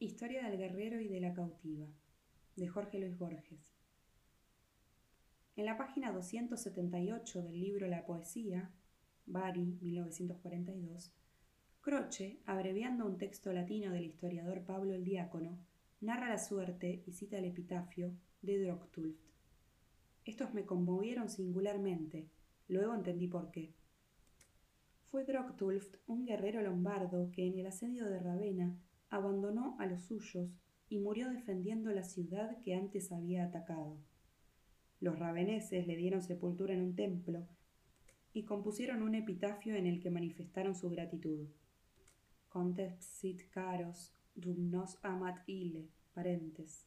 Historia del guerrero y de la cautiva, de Jorge Luis Borges. En la página 278 del libro La poesía, Bari, 1942, Croce, abreviando un texto latino del historiador Pablo el Diácono, narra la suerte y cita el epitafio de Droctulft. Estos me conmovieron singularmente, luego entendí por qué. Fue Droctulft un guerrero lombardo que en el asedio de Ravenna abandonó a los suyos y murió defendiendo la ciudad que antes había atacado. Los raveneses le dieron sepultura en un templo y compusieron un epitafio en el que manifestaron su gratitud. Contexit caros dum nos amat ile, parentes.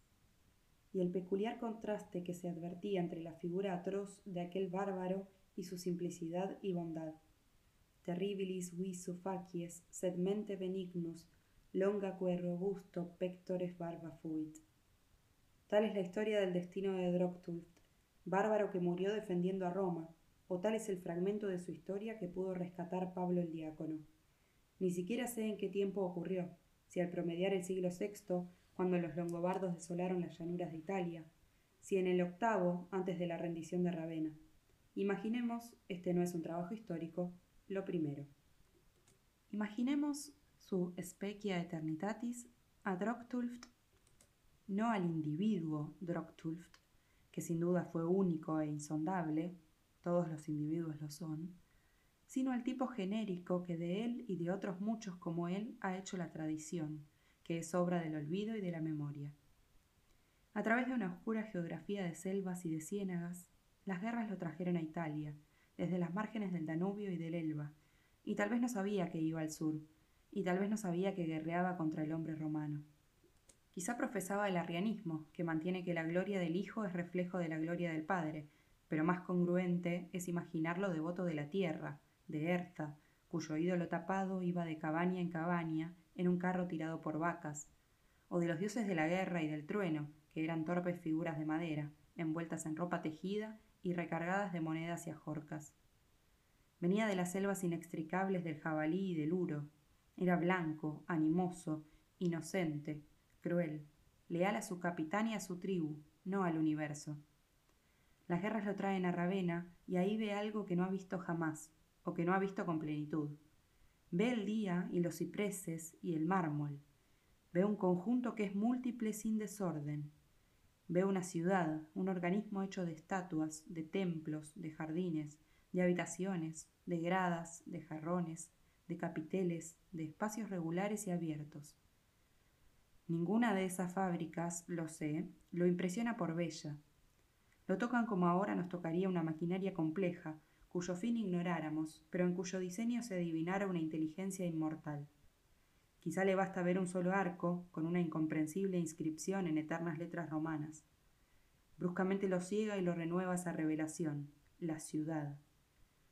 Y el peculiar contraste que se advertía entre la figura atroz de aquel bárbaro y su simplicidad y bondad. Terribilis visu facies, sed mente benignus, longaque robusto pectores barba fuit. Tal es la historia del destino de Droctulft, bárbaro que murió defendiendo a Roma, o tal es el fragmento de su historia que pudo rescatar Pablo el diácono. Ni siquiera sé en qué tiempo ocurrió, si al promediar el siglo VI, cuando los longobardos desolaron las llanuras de Italia, si en el octavo, antes de la rendición de Ravenna. Imaginemos, este no es un trabajo histórico, lo primero. Imaginemos su specia eternitatis a Droctulft, no al individuo Droctulft, que sin duda fue único e insondable, todos los individuos lo son, sino al tipo genérico que de él y de otros muchos como él ha hecho la tradición, que es obra del olvido y de la memoria. A través de una oscura geografía de selvas y de ciénagas, las guerras lo trajeron a Italia, desde las márgenes del Danubio y del Elba, y tal vez no sabía que iba al sur, y tal vez no sabía que guerreaba contra el hombre romano. Quizá profesaba el arrianismo, que mantiene que la gloria del Hijo es reflejo de la gloria del Padre, pero más congruente es imaginarlo devoto de la tierra, de Erza, cuyo ídolo tapado iba de cabaña en cabaña en un carro tirado por vacas, o de los dioses de la guerra y del trueno, que eran torpes figuras de madera, envueltas en ropa tejida y recargadas de monedas y ajorcas. Venía de las selvas inextricables del jabalí y del uro, era blanco, animoso, inocente, cruel, leal a su capitán y a su tribu, no al universo. Las guerras lo traen a Ravenna y ahí ve algo que no ha visto jamás, o que no ha visto con plenitud. Ve el día y los cipreses y el mármol. Ve un conjunto que es múltiple sin desorden. Ve una ciudad, un organismo hecho de estatuas, de templos, de jardines, de habitaciones, de gradas, de jarrones, de capiteles, de espacios regulares y abiertos. Ninguna de esas fábricas, lo sé, lo impresiona por bella. Lo tocan como ahora nos tocaría una maquinaria compleja, cuyo fin ignoráramos, pero en cuyo diseño se adivinara una inteligencia inmortal. Quizá le basta ver un solo arco, con una incomprensible inscripción en eternas letras romanas. Bruscamente lo ciega y lo renueva esa revelación, la ciudad.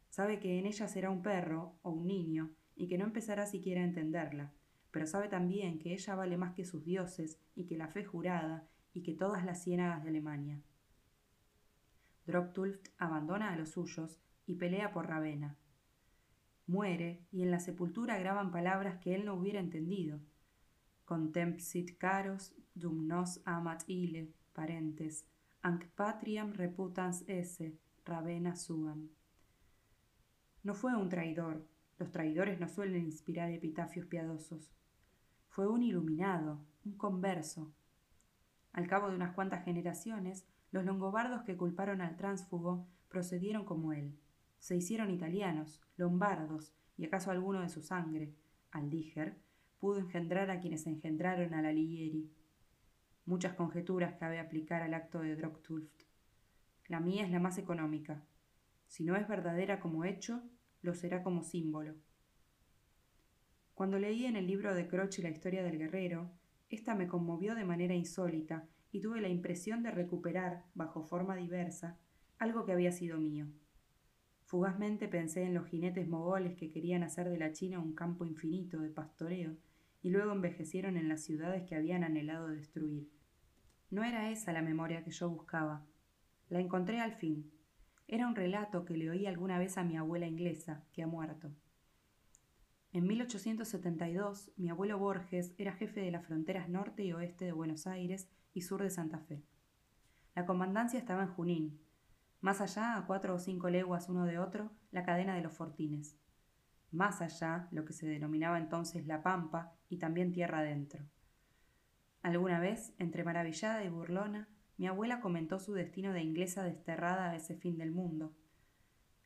Sabe que en ella será un perro o un niño, y que no empezará siquiera a entenderla, pero sabe también que ella vale más que sus dioses y que la fe jurada y que todas las ciénagas de Alemania. Droctulft abandona a los suyos y pelea por Ravenna. Muere y en la sepultura graban palabras que él no hubiera entendido. Contempsit caros dum nos amat ile, parentes, anc patriam reputans esse, Ravenna suam. No fue un traidor, los traidores no suelen inspirar epitafios piadosos. Fue un iluminado, un converso. Al cabo de unas cuantas generaciones, los longobardos que culparon al tránsfugo procedieron como él. Se hicieron italianos, lombardos, y acaso alguno de su sangre, Aldíger, pudo engendrar a quienes engendraron a la Ligieri. Muchas conjeturas cabe aplicar al acto de Droctulft. La mía es la más económica. Si no es verdadera como hecho, lo será como símbolo. Cuando leí en el libro de Croce la historia del guerrero, ésta me conmovió de manera insólita y tuve la impresión de recuperar, bajo forma diversa, algo que había sido mío. Fugazmente pensé en los jinetes mogoles que querían hacer de la China un campo infinito de pastoreo y luego envejecieron en las ciudades que habían anhelado destruir. No era esa la memoria que yo buscaba. La encontré al fin, era un relato que le oí alguna vez a mi abuela inglesa, que ha muerto. En 1872, mi abuelo Borges era jefe de las fronteras norte y oeste de Buenos Aires y sur de Santa Fe. La comandancia estaba en Junín. Más allá, a cuatro o cinco leguas uno de otro, la cadena de los Fortines. Más allá, lo que se denominaba entonces La Pampa y también tierra adentro. Alguna vez, entre maravillada y burlona, mi abuela comentó su destino de inglesa desterrada a ese fin del mundo.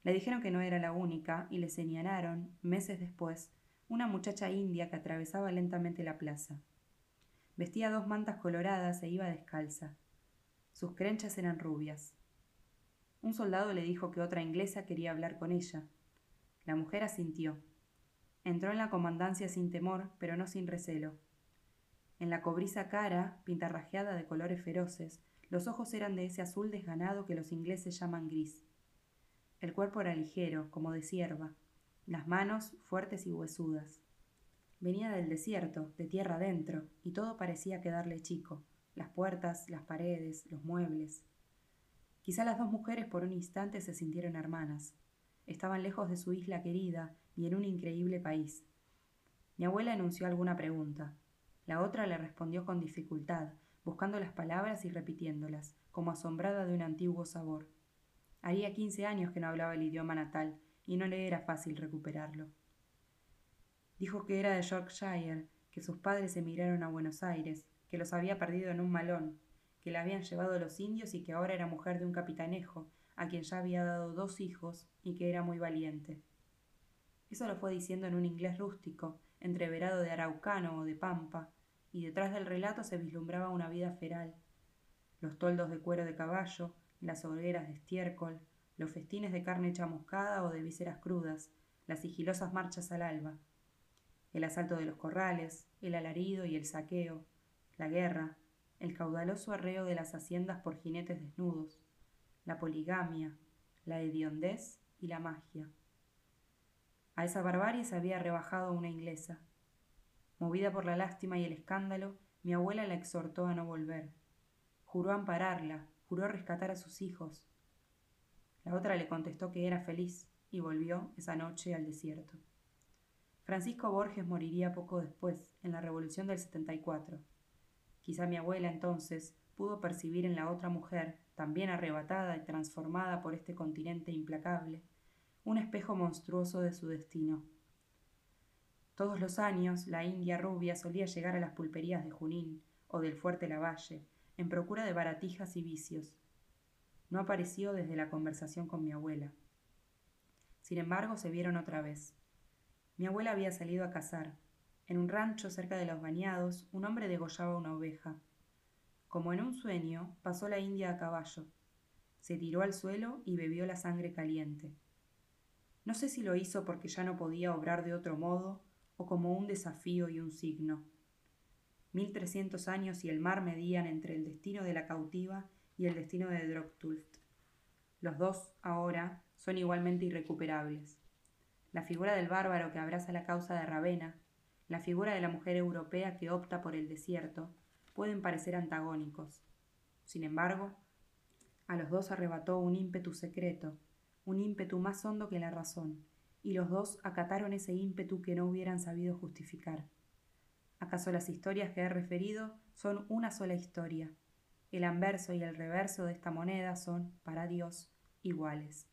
Le dijeron que no era la única y le señalaron, meses después, una muchacha india que atravesaba lentamente la plaza. Vestía dos mantas coloradas e iba descalza. Sus crenchas eran rubias. Un soldado le dijo que otra inglesa quería hablar con ella. La mujer asintió. Entró en la comandancia sin temor, pero no sin recelo. En la cobriza cara, pintarrajeada de colores feroces, los ojos eran de ese azul desganado que los ingleses llaman gris. El cuerpo era ligero, como de cierva, las manos fuertes y huesudas. Venía del desierto, de tierra adentro, y todo parecía quedarle chico, las puertas, las paredes, los muebles. Quizá las dos mujeres por un instante se sintieron hermanas. Estaban lejos de su isla querida y en un increíble país. Mi abuela enunció alguna pregunta. La otra le respondió con dificultad, buscando las palabras y repitiéndolas, como asombrada de un antiguo sabor. Haría quince años que no hablaba el idioma natal y no le era fácil recuperarlo. Dijo que era de Yorkshire, que sus padres emigraron a Buenos Aires, que los había perdido en un malón, que la habían llevado los indios y que ahora era mujer de un capitanejo, a quien ya había dado dos hijos y que era muy valiente. Eso lo fue diciendo en un inglés rústico, entreverado de araucano o de pampa, y detrás del relato se vislumbraba una vida feral. Los toldos de cuero de caballo, las hogueras de estiércol, los festines de carne chamuscada o de vísceras crudas, las sigilosas marchas al alba, el asalto de los corrales, el alarido y el saqueo, la guerra, el caudaloso arreo de las haciendas por jinetes desnudos, la poligamia, la hediondez y la magia. A esa barbarie se había rebajado una inglesa. Movida por la lástima y el escándalo, mi abuela la exhortó a no volver. Juró ampararla, juró rescatar a sus hijos. La otra le contestó que era feliz y volvió esa noche al desierto. Francisco Borges moriría poco después, en la Revolución del 74. Quizá mi abuela entonces pudo percibir en la otra mujer, también arrebatada y transformada por este continente implacable, un espejo monstruoso de su destino. Todos los años la india rubia solía llegar a las pulperías de Junín o del fuerte Lavalle, en procura de baratijas y vicios. No apareció desde la conversación con mi abuela. Sin embargo, se vieron otra vez. Mi abuela había salido a cazar. En un rancho cerca de los bañados, un hombre degollaba una oveja. Como en un sueño, pasó la india a caballo. Se tiró al suelo y bebió la sangre caliente. No sé si lo hizo porque ya no podía obrar de otro modo o como un desafío y un signo. Mil trescientos años y el mar medían entre el destino de la cautiva y el destino de Droctulft. Los dos, ahora, son igualmente irrecuperables. La figura del bárbaro que abraza la causa de Ravenna, la figura de la mujer europea que opta por el desierto, pueden parecer antagónicos. Sin embargo, a los dos arrebató un ímpetu secreto, un ímpetu más hondo que la razón, y los dos acataron ese ímpetu que no hubieran sabido justificar. ¿Acaso las historias que he referido son una sola historia? El anverso y el reverso de esta moneda son, para Dios, iguales.